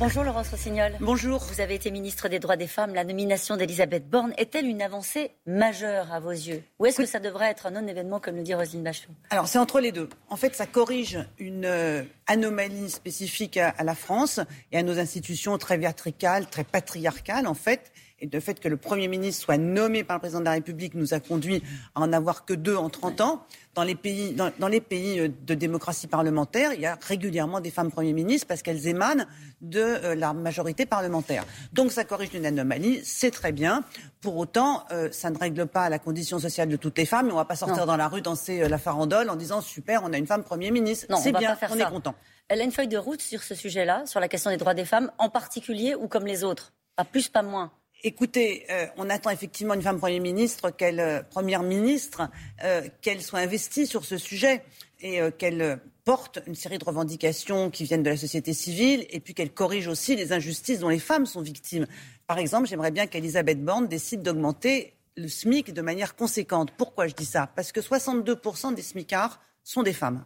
Bonjour Laurence Rossignol. Bonjour. Vous avez été ministre des droits des femmes. La nomination d'Elisabeth Borne est-elle une avancée majeure à vos yeux? Ou est-ce que ça devrait être un non-événement, comme le dit Roselyne Bachelot? Alors c'est entre les deux. En fait, ça corrige une euh, anomalie spécifique à, à la France et à nos institutions très verticales, très patriarcales en fait. Et le fait que le Premier ministre soit nommé par le Président de la République nous a conduit à en avoir que deux en 30 ans. Dans les pays, dans, dans les pays euh, de démocratie parlementaire, il y a régulièrement des femmes Premiers ministres parce qu'elles émanent de euh, la majorité parlementaire. Donc ça corrige une anomalie, c'est très bien. Pour autant, euh, ça ne règle pas la condition sociale de toutes les femmes. Et on ne va pas sortir Non. dans la rue danser euh, la farandole en disant super, on a une femme Premier ministre. Non, C'est bien, pas faire on ça. est content. Elle a une feuille de route sur ce sujet-là, sur la question des droits des femmes, en particulier ou comme les autres Pas plus, pas moins. Écoutez, euh, on attend effectivement une femme Premier ministre, qu'elle, euh, Première ministre, euh, qu'elle soit investie sur ce sujet et qu'elle porte une série de revendications qui viennent de la société civile et puis qu'elle corrige aussi les injustices dont les femmes sont victimes. Par exemple, j'aimerais bien qu'Elisabeth Borne décide d'augmenter le SMIC de manière conséquente. Pourquoi je dis ça? Parce que 62% des SMICards sont des femmes.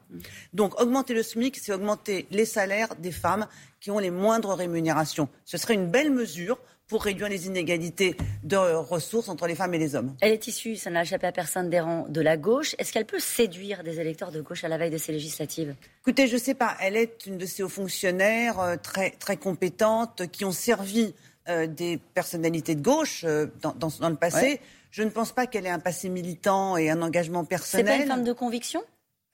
Donc augmenter le SMIC, c'est augmenter les salaires des femmes qui ont les moindres rémunérations. Ce serait une belle mesure pour réduire les inégalités de ressources entre les femmes et les hommes. Elle est issue, ça n'a échappé à personne, des rangs de la gauche. Est-ce qu'elle peut séduire des électeurs de gauche à la veille de ces législatives? Écoutez, je ne sais pas, elle est une de ces hauts fonctionnaires euh, très, très compétentes qui ont servi euh, des personnalités de gauche euh, dans, dans- dans le passé. Ouais. Je ne pense pas qu'elle ait un passé militant et un engagement C'est personnel. pas une femme de conviction?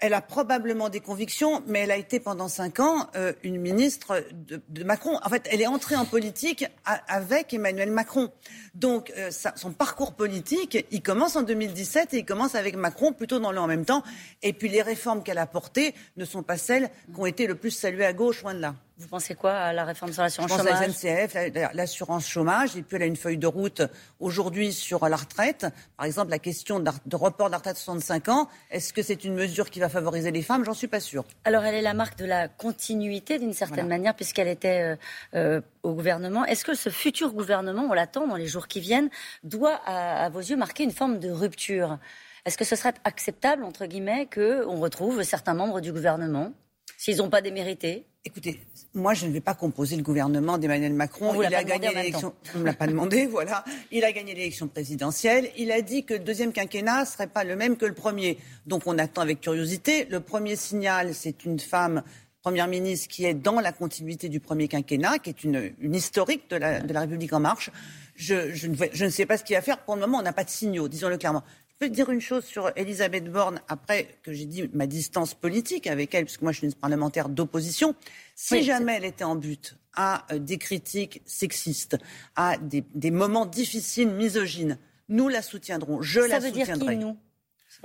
Elle a probablement des convictions, mais elle a été pendant cinq ans euh, une ministre de, Macron. En fait, elle est entrée en politique avec Emmanuel Macron. Donc, euh, son parcours politique, il commence en 2017 et il commence avec Macron plutôt dans le en même temps. Et puis, les réformes qu'elle a portées ne sont pas celles qui ont été le plus saluées à gauche, loin de là. Vous pensez quoi à la réforme sur Je l'assurance pense à la chômage SNCF, la- la- l'assurance chômage, et puis elle a une feuille de route aujourd'hui sur la retraite. Par exemple, la question de report de la retraite à 65 ans, est-ce que c'est une mesure qui va favoriser les femmes? J'en suis pas sûre. Alors, elle est la marque de la continuité d'une certaine Voilà. manière, puisqu'elle était euh, euh, au gouvernement. Est-ce que ce futur gouvernement, on l'attend dans les jours qui viennent, doit, à, à vos yeux, marquer une forme de rupture? Est-ce que ce serait acceptable, entre guillemets, qu'on retrouve certains membres du gouvernement, s'ils n'ont pas démérité? Écoutez, moi, je ne vais pas composer le gouvernement d'Emmanuel Macron. Il a gagné l'élection. On ne l'a pas demandé, voilà. Il a gagné l'élection présidentielle. Il a dit que le deuxième quinquennat ne serait pas le même que le premier. Donc, on attend avec curiosité. Le premier signal, c'est une femme première ministre qui est dans la continuité du premier quinquennat, qui est une, une historique de la, de la République en marche. Je, je ne je ne sais pas ce qu'il va faire. Pour le moment, on n'a pas de signaux, disons-le clairement. Je peux dire une chose sur Elisabeth Borne, après que j'ai dit ma distance politique avec elle, puisque moi je suis une parlementaire d'opposition. Si Oui, jamais elle était en but à euh, des critiques sexistes, à des, des moments difficiles, misogynes, nous la soutiendrons. Je Ça la veut dire soutiendrai. qui, nous?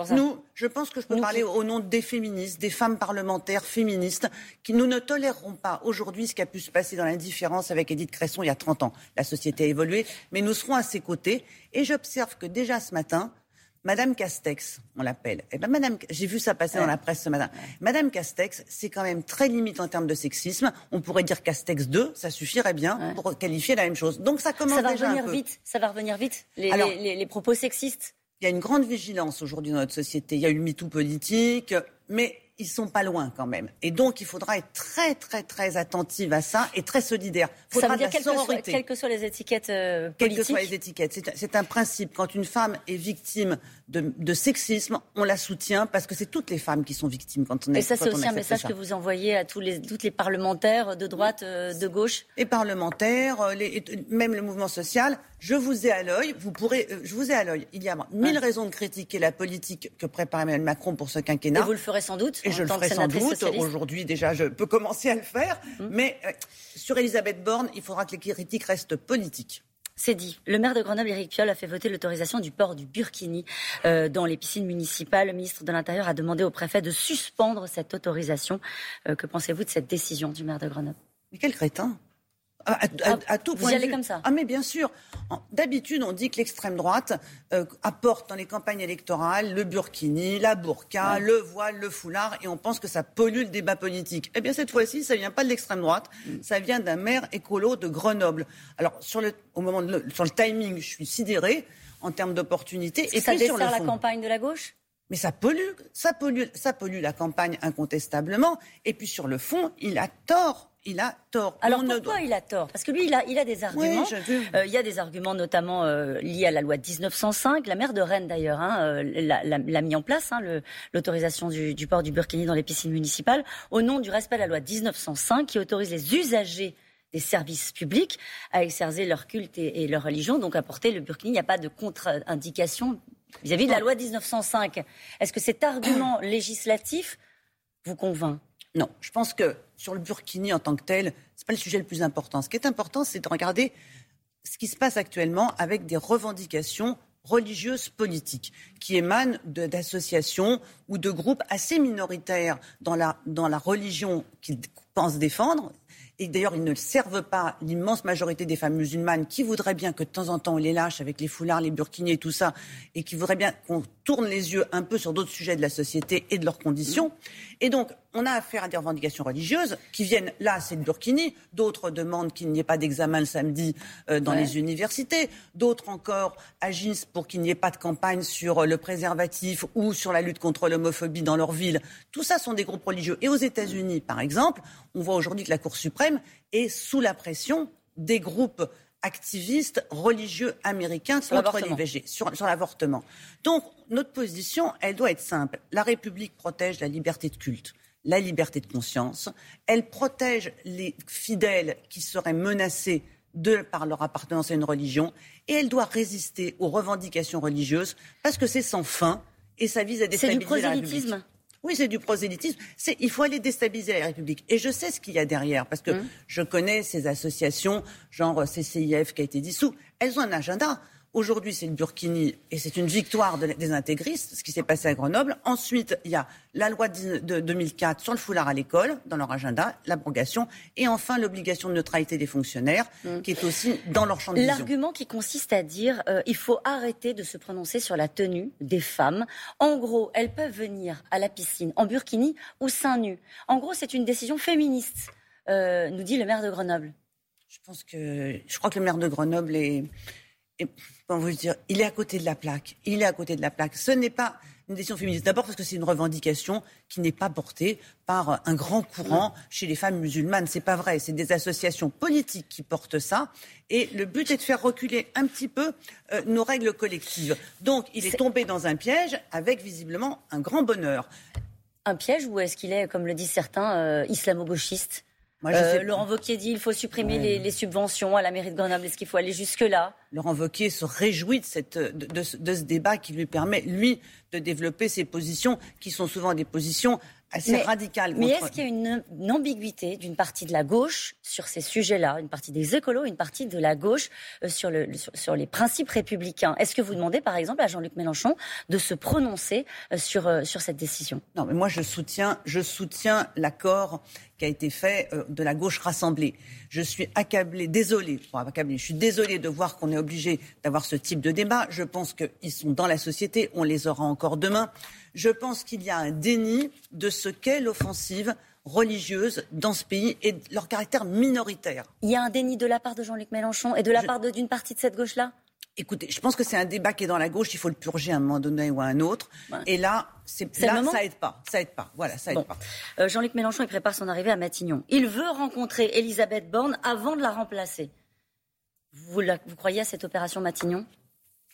Nous, je pense que je peux Nous parler qui- au nom des féministes, des femmes parlementaires féministes, qui nous ne toléreront pas aujourd'hui ce qui a pu se passer dans l'indifférence avec Edith Cresson il y a 30 ans. La société a évolué, mais nous serons à ses côtés. Et j'observe que déjà ce matin, Madame Castex, on l'appelle. Eh ben, Madame, j'ai vu ça passer dans la presse ce matin. Madame Castex, c'est quand même très limite en termes de sexisme. On pourrait dire Castex 2, ça suffirait bien Ouais. pour qualifier la même chose. Donc ça commence Ça va déjà un revenir peu. vite. Ça va revenir vite. Les, Alors- les- les- les propos sexistes. Il y a une grande vigilance aujourd'hui dans notre société. Il y a eu le MeToo politique, mais ils sont pas loin quand même. Et donc, il faudra être très, très, très attentive à ça et très solidaire. Ça faudra veut dire quelles que, que soient les étiquettes euh, Quelles que soient les étiquettes. C'est- un principe. Quand une femme est victime de, de sexisme, on la soutient parce que c'est toutes les femmes qui sont victimes quand on est Et ça, c'est aussi un message ça. que vous envoyez à tous les, toutes les parlementaires de droite, euh, de gauche. les parlementaires, euh, les- et- même le mouvement social, je vous ai à l'œil, vous pourrez, euh, je vous ai à l'œil. Il y a mille raisons de critiquer la politique que prépare Emmanuel Macron pour ce quinquennat. Et vous le ferez sans doute. Et je le ferai sans doute. Aujourd'hui, déjà, je peux commencer à le faire. Mais euh, sur Elisabeth Borne, il faudra que les critiques restent politiques. C'est dit. Le maire de Grenoble, Éric Piolle, a fait voter l'autorisation du port du burkini euh, dans les piscines municipales. Le ministre de l'Intérieur a demandé au préfet de suspendre cette autorisation. Euh, que pensez-vous de cette décision du maire de Grenoble? Mais quel crétin? À, à- Ah, à tout vous y allez comme ça Ah mais bien sûr. D'habitude, on dit que l'extrême droite euh, apporte dans les campagnes électorales le burkini, la burqa, le voile, le foulard, et on pense que ça pollue le débat politique. Eh bien, cette fois-ci, ça vient pas de l'extrême droite, ça vient d'un maire écolo de Grenoble. Alors, sur le, au moment de le, sur le timing, je suis sidérée en termes d'opportunités. Que ça puis sur le dessert la campagne de la gauche? Mais ça pollue, ça pollue, ça pollue la campagne incontestablement. Et puis sur le fond, il a tort il a tort. Alors pourquoi il a tort? Parce que lui, il a, il a des arguments. Euh, il y a des arguments notamment euh, liés à la loi de 1905. La maire de Rennes, d'ailleurs, hein, euh, l'a mis en place, hein, l'autorisation du, du, port du burkini dans les piscines municipales, au nom du respect de la loi de 1905 qui autorise les usagers des services publics à exercer leur culte et, leur religion, donc à porter le burkini. Il n'y a pas de contre-indication vis-à-vis de la loi de 1905. Est-ce que cet argument législatif vous convainc? Non, je pense que sur le Burkini en tant que tel, ce n'est pas le sujet le plus important. Ce qui est important, c'est de regarder ce qui se passe actuellement avec des revendications religieuses politiques qui émanent d'associations ou de groupes assez minoritaires dans la religion qu'ils pensent défendre et d'ailleurs, ils ne servent pas l'immense majorité des femmes musulmanes qui voudraient bien que de temps en temps on les lâche avec les foulards, les burkinis et tout ça, et qui voudraient bien qu'on tourne les yeux un peu sur d'autres sujets de la société et de leurs conditions. Et donc, on a affaire à des revendications religieuses qui viennent, là, c'est le burkini, d'autres demandent qu'il n'y ait pas d'examen le samedi euh, dans les universités, d'autres encore agissent pour qu'il n'y ait pas de campagne sur euh, le préservatif ou sur la lutte contre l'homophobie dans leur ville. Tout ça sont des groupes religieux. Et aux États-Unis, par exemple, on voit aujourd'hui que la Cour suprême est sous la pression des groupes activistes religieux américains contre l'IVG, sur, sur l'avortement. Donc, notre position, elle doit être simple. La République protège la liberté de culte, la liberté de conscience. Elle protège les fidèles qui seraient menacés de, par leur appartenance à une religion. Et elle doit résister aux revendications religieuses parce que c'est sans fin et ça vise à déstabiliser la République. Oui, c'est du prosélytisme. il faut aller déstabiliser la République. Et je sais ce qu'il y a derrière, parce que mmh. je connais ces associations, genre CCIF qui a été dissous. Elles ont un agenda. Aujourd'hui, c'est le Burkini et c'est une victoire des intégristes, ce qui s'est passé à Grenoble. Ensuite, il y a la loi de 2004 sur le foulard à l'école, dans leur agenda, l'abrogation. Et enfin, l'obligation de neutralité des fonctionnaires, mm. qui est aussi dans leur champ de vision. L'argument qui consiste à dire euh, il faut arrêter de se prononcer sur la tenue des femmes. En gros, elles peuvent venir à la piscine en Burkini ou seins nus. En gros, c'est une décision féministe, euh, nous dit le maire de Grenoble. Je pense que je crois que le maire de Grenoble est vous dire, il est à côté de la plaque. Il est à côté de la plaque. Ce n'est pas une décision féministe. D'abord parce que c'est une revendication qui n'est pas portée par un grand courant chez les femmes musulmanes. C'est pas vrai. C'est des associations politiques qui portent ça. Et le but est de faire reculer un petit peu euh, nos règles collectives. Donc, il est, tombé dans un piège avec visiblement un grand bonheur. Un piège ou est-ce qu'il est, comme le disent certains, euh, islamo-gauchiste euh, Laurent Wauquiez dit qu'il faut supprimer les, subventions à la mairie de Grenoble. Est-ce qu'il faut aller jusque-là? Laurent Wauquiez se réjouit de, cette, de, ce débat qui lui permet, lui, de développer ses positions, qui sont souvent des positions assez mais, radicales. Mais est-ce qu'il y a une, ambiguïté d'une partie de la gauche sur ces sujets-là, une partie des écolos, une partie de la gauche euh, sur, le, sur, les principes républicains? Est-ce que vous demandez, par exemple, à Jean-Luc Mélenchon de se prononcer euh, sur, sur cette décision? Non, mais moi, je soutiens, je soutiens l'accord qui a été fait euh, de la gauche rassemblée. Je suis accablé, désolé, accablé, je suis désolé de voir qu'on est obligé d'avoir ce type de débat. Je pense qu'ils sont dans la société, on les aura encore demain. Je pense qu'il y a un déni de ce qu'est l'offensive religieuse dans ce pays et leur caractère minoritaire. Il y a un déni de la part de Jean-Luc Mélenchon et de la part d'une partie de cette gauche-là? Écoutez, je pense que c'est un débat qui est dans la gauche, il faut le purger à un moment donné ou à un autre. Et là, c'est là, ça aide pas, ça aide pas. Voilà, ça aide pas. Euh, Jean-Luc Mélenchon, il prépare son arrivée à Matignon. Il veut rencontrer Elisabeth Borne avant de la remplacer. Vous, vous croyez à cette opération Matignon?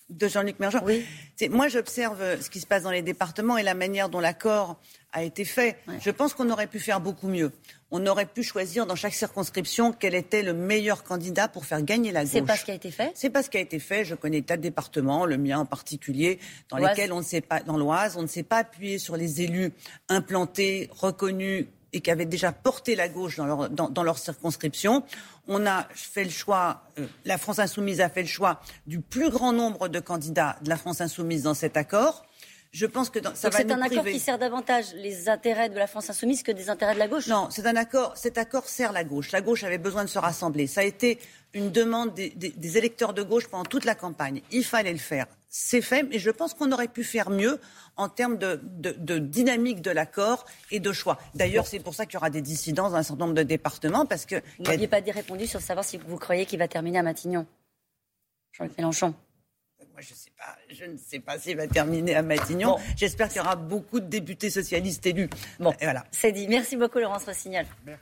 De Jean-Luc Mélenchon. Oui. Moi, j'observe ce qui se passe dans les départements et la manière dont l'accord a été fait. Je pense qu'on aurait pu faire beaucoup mieux. On aurait pu choisir dans chaque circonscription quel était le meilleur candidat pour faire gagner la gauche. C'est pas ce qui a été fait? C'est pas ce qui a été fait. Je connais tas de départements, le mien en particulier, dans lesquels on ne s'est pas, dans l'Oise, on ne s'est pas appuyé sur les élus implantés, reconnus et qui avaient déjà porté la gauche dans leur, dans leur circonscription on a fait le choix, euh, la France insoumise a fait le choix du plus grand nombre de candidats de la France insoumise dans cet accord. Je pense que ça va C'est un accord qui sert davantage les intérêts de la France insoumise que des intérêts de la gauche. Non, c'est un accord. Cet accord sert la gauche. La gauche avait besoin de se rassembler. Ça a été une demande des électeurs de gauche pendant toute la campagne. Il fallait le faire. C'est fait, mais je pense qu'on aurait pu faire mieux en termes de, dynamique de l'accord et de choix. D'ailleurs, c'est pour ça qu'il y aura des dissidences dans un certain nombre de départements. Parce que vous n'aviez pas répondu sur savoir si vous croyez qu'il va terminer à Matignon, Jean-Luc Mélenchon. moi, je, sais pas, je ne sais pas s'il va terminer à Matignon. J'espère qu'il y aura beaucoup de députés socialistes élus. Bon, voilà. C'est dit. Merci beaucoup, Laurence Rossignol. Merci.